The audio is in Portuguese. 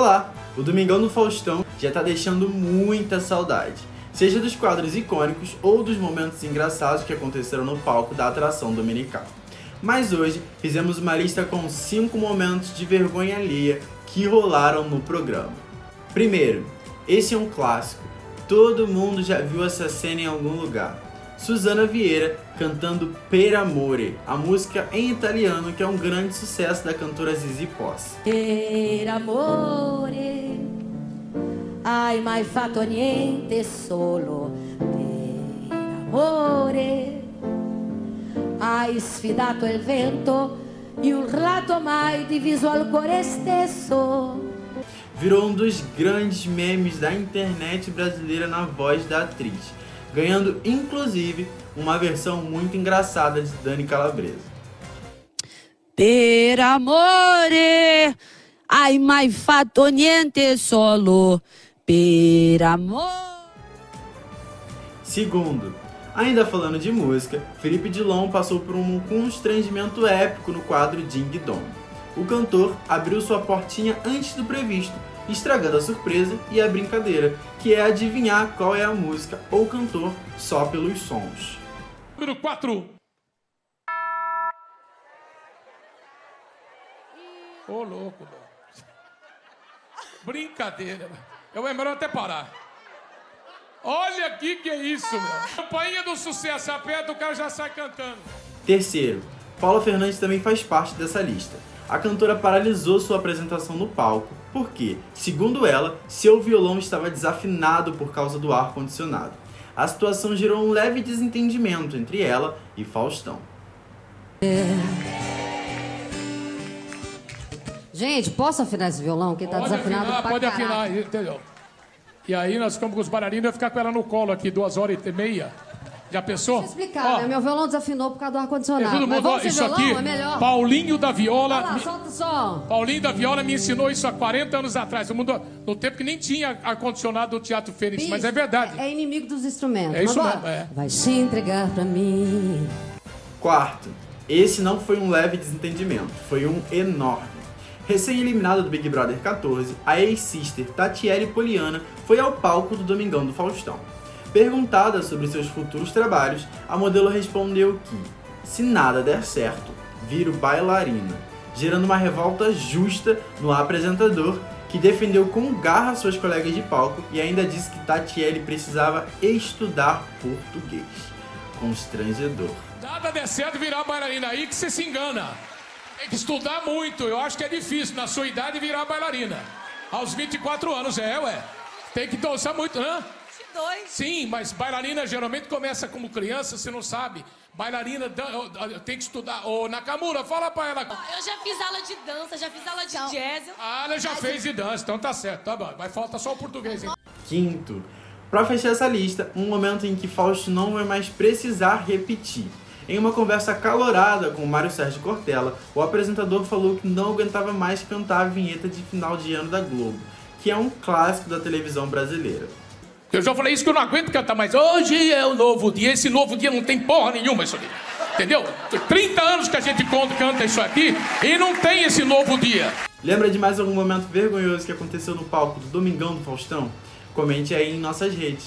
Olá! O Domingão do Faustão já tá deixando muita saudade, seja dos quadros icônicos ou dos momentos engraçados que aconteceram no palco da atração dominical. Mas hoje fizemos uma lista com 5 momentos de vergonha alheia que rolaram no programa. Primeiro, esse é um clássico, todo mundo já viu essa cena em algum lugar. Suzana Vieira cantando Per Amore, a música em italiano que é um grande sucesso da cantora Zizi Posse. Per amore, hai mai fatto niente solo per amore. Hai sfidato il vento e urlato mai diviso al cuore stesso. Virou um dos grandes memes da internet brasileira na voz da atriz, ganhando inclusive uma versão muito engraçada de Dani Calabresa. Per amore, hai mai fatto niente solo per amore. Segundo, ainda falando de música, Felipe Dilon passou por um constrangimento épico no quadro Ding Dong. O cantor abriu sua portinha antes do previsto, estragando a surpresa e a brincadeira, que é adivinhar qual é a música ou cantor só pelos sons. Número 4. Ô, louco, meu. Brincadeira. Eu é melhor até parar. Olha aqui que é isso, meu. Campainha do sucesso aperta, o cara já sai cantando. Terceiro, Paula Fernandes também faz parte dessa lista. A cantora paralisou sua apresentação no palco porque, segundo ela, seu violão estava desafinado por causa do ar condicionado. A situação gerou um leve desentendimento entre ela e Faustão. Gente, posso afinar esse violão? Que tá Pode desafinado afinar, pra pode caraca. afinar, entendeu? E aí nós ficamos com os bailarinos, eu ia ficar com ela no colo aqui, duas horas e meia. Já pensou? Deixa eu explicar, Ó, né? Meu violão desafinou por causa do é ar-condicionado. todo mundo, ó, vamos sem isso violão? aqui, É melhor. Paulinho da Viola. Olha lá, me- solta o som. Paulinho da Viola me ensinou isso há 40 anos atrás. No, mundo, no tempo que nem tinha ar-condicionado do Teatro Fênix, mas é verdade. É inimigo dos instrumentos. É isso mesmo, é. Vai se entregar pra mim. Quarto, esse não foi um leve desentendimento, foi um enorme. Recém-eliminada do Big Brother 14, a ex-sister Tatiele Poliana foi ao palco do Domingão do Faustão. Perguntada sobre seus futuros trabalhos, a modelo respondeu que, se nada der certo, viro bailarina, gerando uma revolta justa no apresentador, que defendeu com garra suas colegas de palco e ainda disse que Tatiele precisava estudar português. Constrangedor. Nada der certo virar bailarina aí que você se engana. Tem que estudar muito. Eu acho que é difícil, na sua idade, virar bailarina. Aos 24 anos, é, ué. Tem que dançar muito, Sim, mas bailarina geralmente começa como criança, você não sabe. Bailarina tem que estudar. Ô, Nakamura, fala pra ela. Eu já fiz aula de dança, já fiz aula de jazz. eu- Ah, ela já fez de dança, então tá certo, tá bom. Mas falta só o português, hein? Quinto, para fechar essa lista, um momento em que Fausto não vai mais precisar repetir. Em uma conversa calorada com Mário Sérgio Cortella, o apresentador falou que não aguentava mais cantar a vinheta de final de ano da Globo, que é um clássico da televisão brasileira. Eu já falei isso que eu não aguento cantar mais. Hoje é o novo dia. Esse novo dia não tem porra nenhuma isso aqui. Entendeu? Tem 30 anos que a gente conta- canta isso aqui e não tem esse novo dia. Lembra de mais algum momento vergonhoso que aconteceu no palco do Domingão do Faustão? Comente aí em nossas redes.